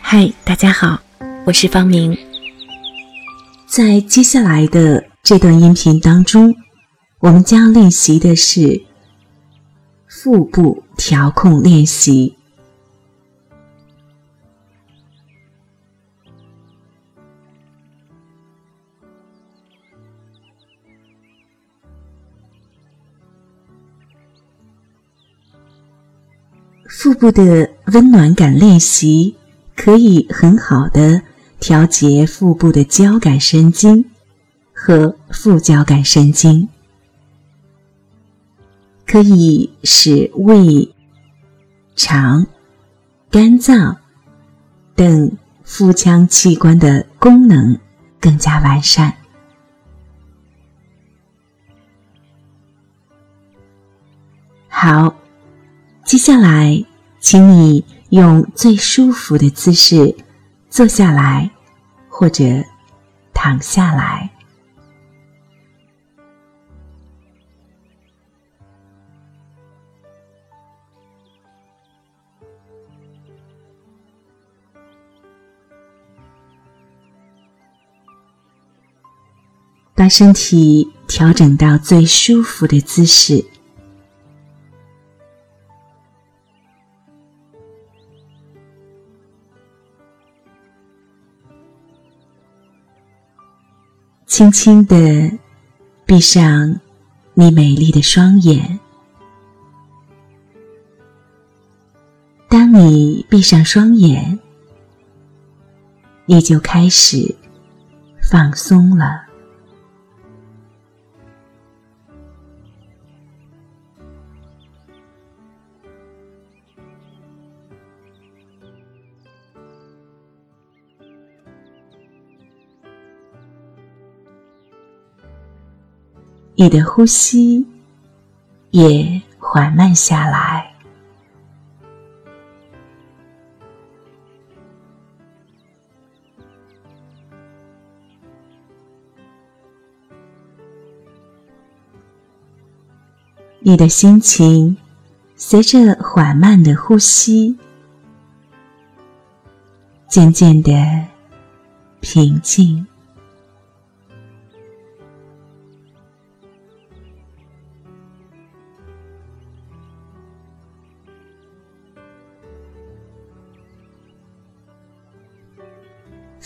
嗨，大家好，我是方明。在接下来的这段音频当中，我们将练习的是腹部调控练习。腹部的温暖感练习。可以很好的调节腹部的交感神经和副交感神经，可以使胃、肠、肝脏等腹腔器官的功能更加完善。好，接下来请你。用最舒服的姿势坐下来，或者躺下来。把身体调整到最舒服的姿势。轻轻的闭上你美丽的双眼。当你闭上双眼，你就开始放松了。你的呼吸也缓慢下来，你的心情随着缓慢的呼吸，渐渐的平静。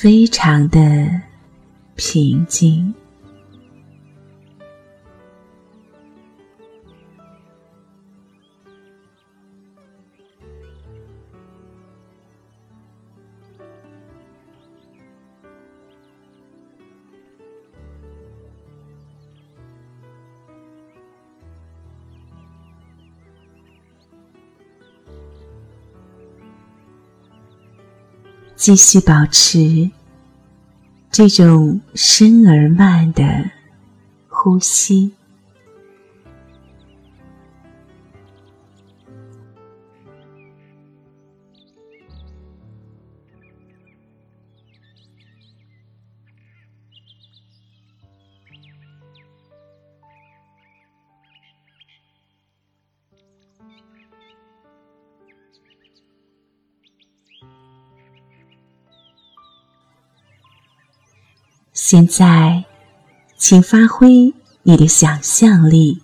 非常的平静。继续保持这种深而慢的呼吸。现在，请发挥你的想象力，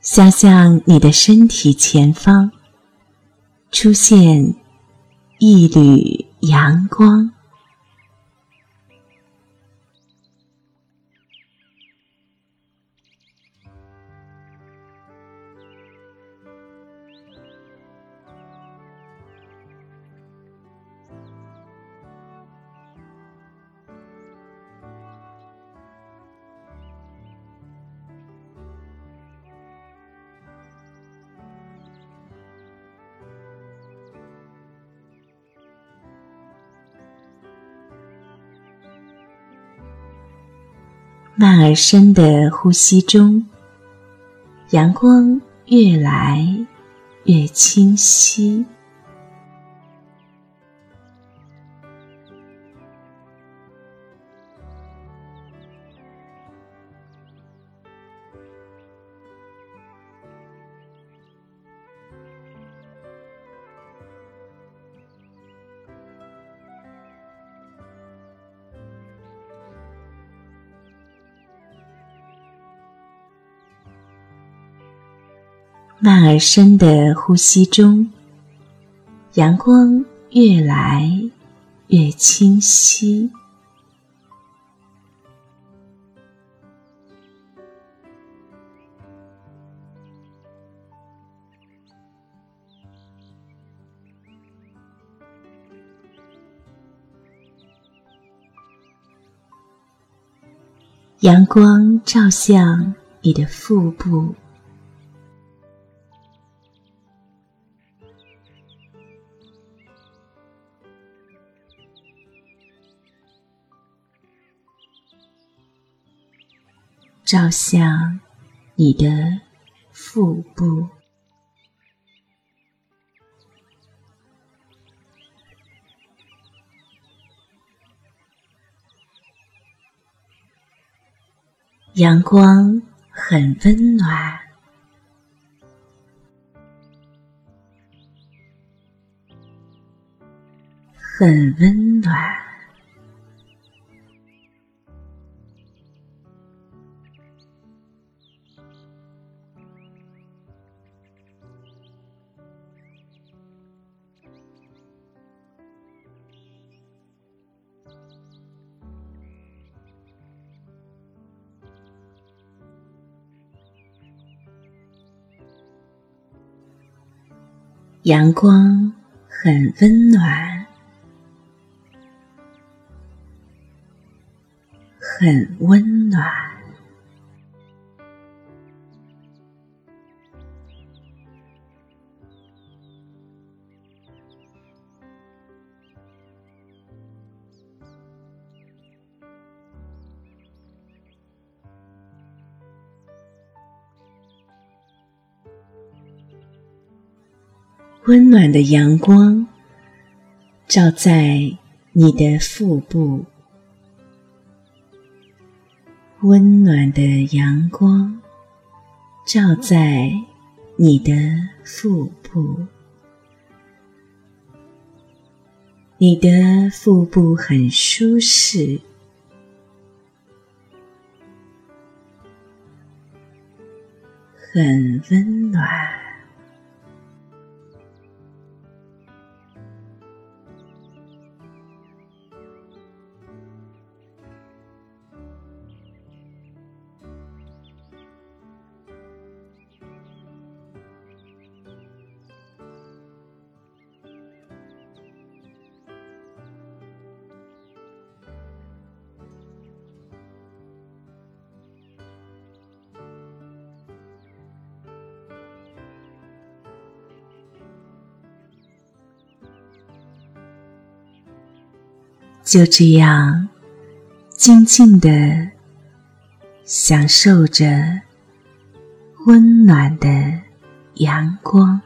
想象你的身体前方出现一缕阳光。慢而深的呼吸中，阳光越来越清晰。慢而深的呼吸中，阳光越来越清晰。阳光照向你的腹部，照向你的腹部。阳光很温暖，很温暖。阳光很温暖，很温暖。温暖的阳光照在你的腹部，温暖的阳光照在你的腹部，你的腹部很舒适，很温暖。就这样，静静的享受着温暖的阳光。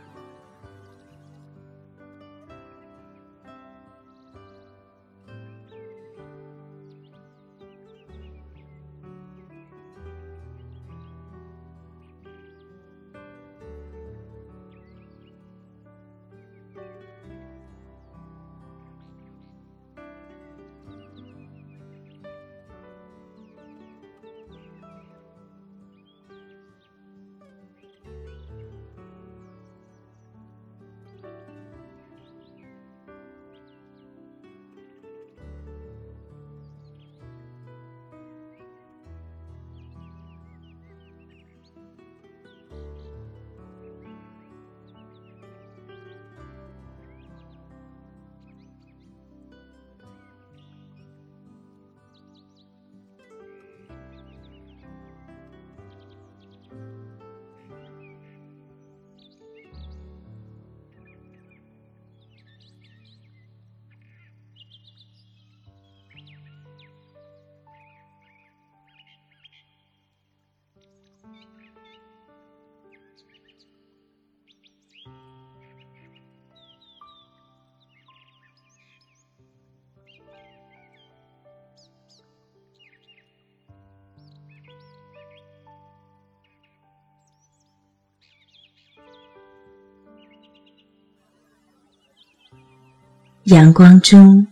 阳光中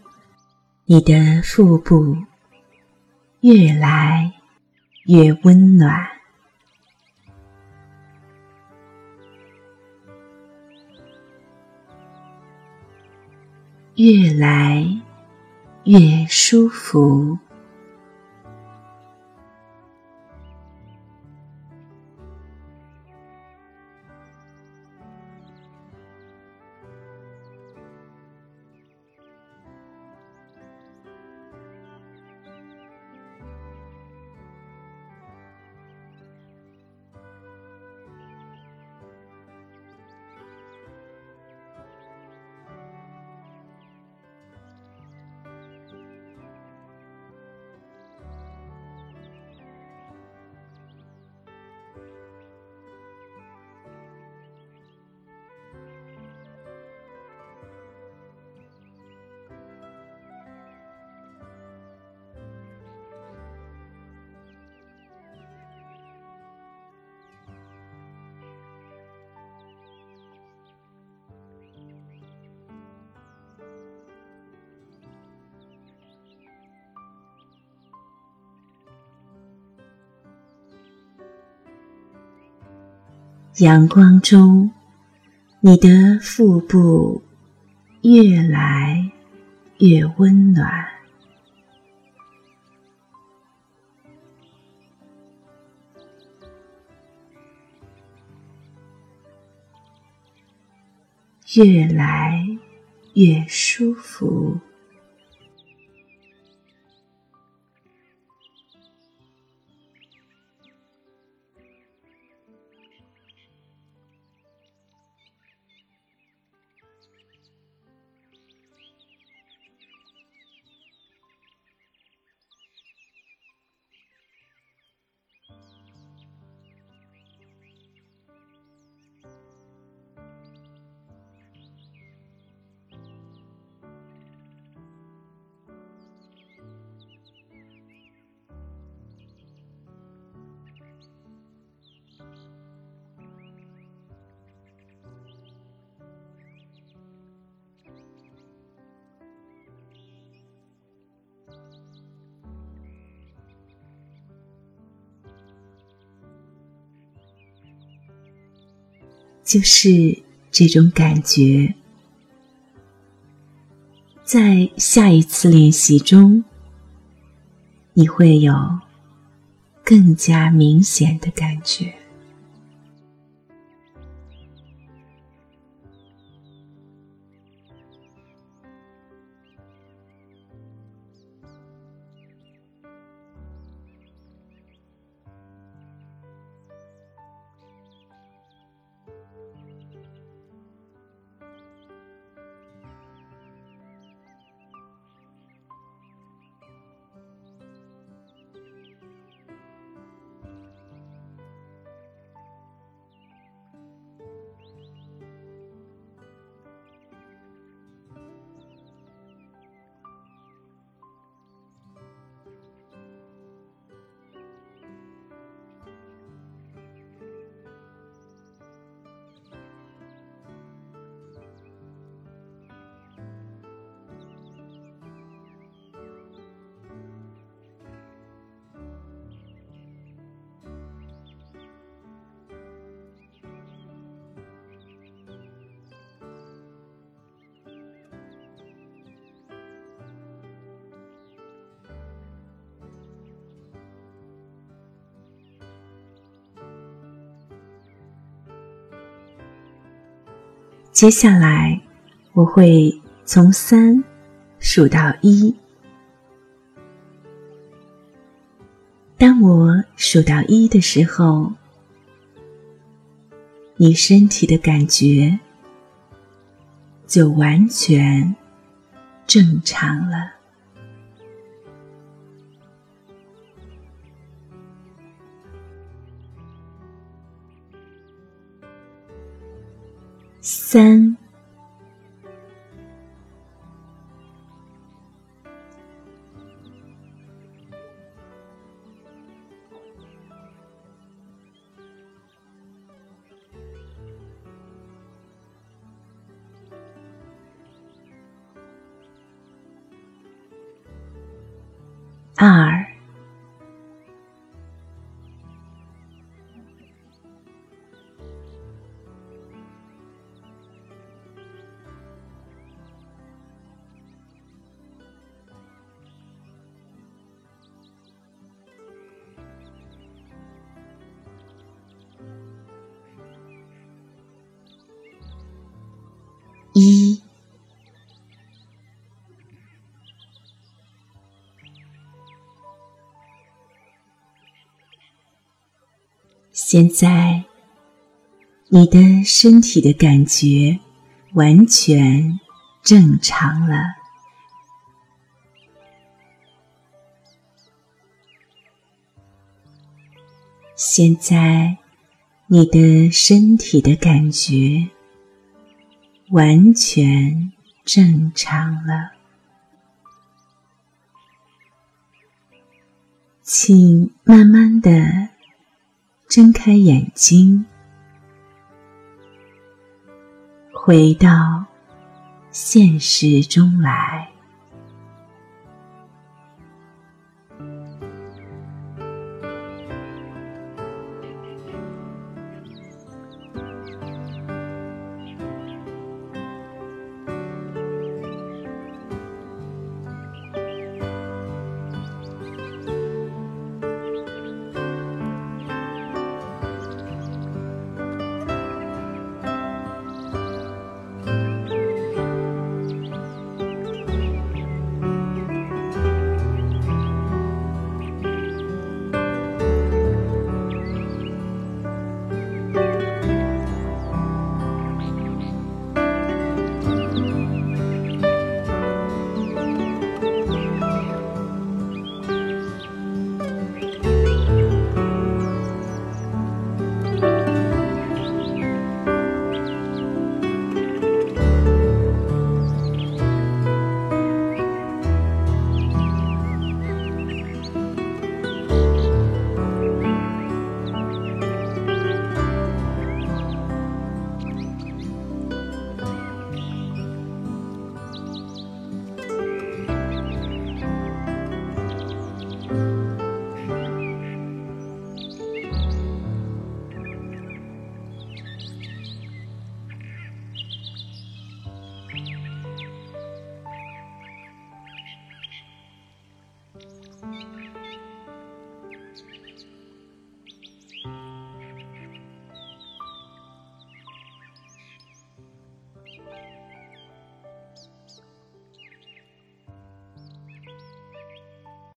你的腹部越来越温暖。越来越舒服。阳光中，你的腹部越来越温暖，越来越舒服。就是这种感觉，在下一次练习中，你会有更加明显的感觉。接下来，我会从三数到一。当我数到一的时候，你身体的感觉就完全正常了。三、一。现在，你的身体的感觉完全正常了。现在，你的身体的感觉完全正常了。请慢慢的。睁开眼睛，回到现实中来。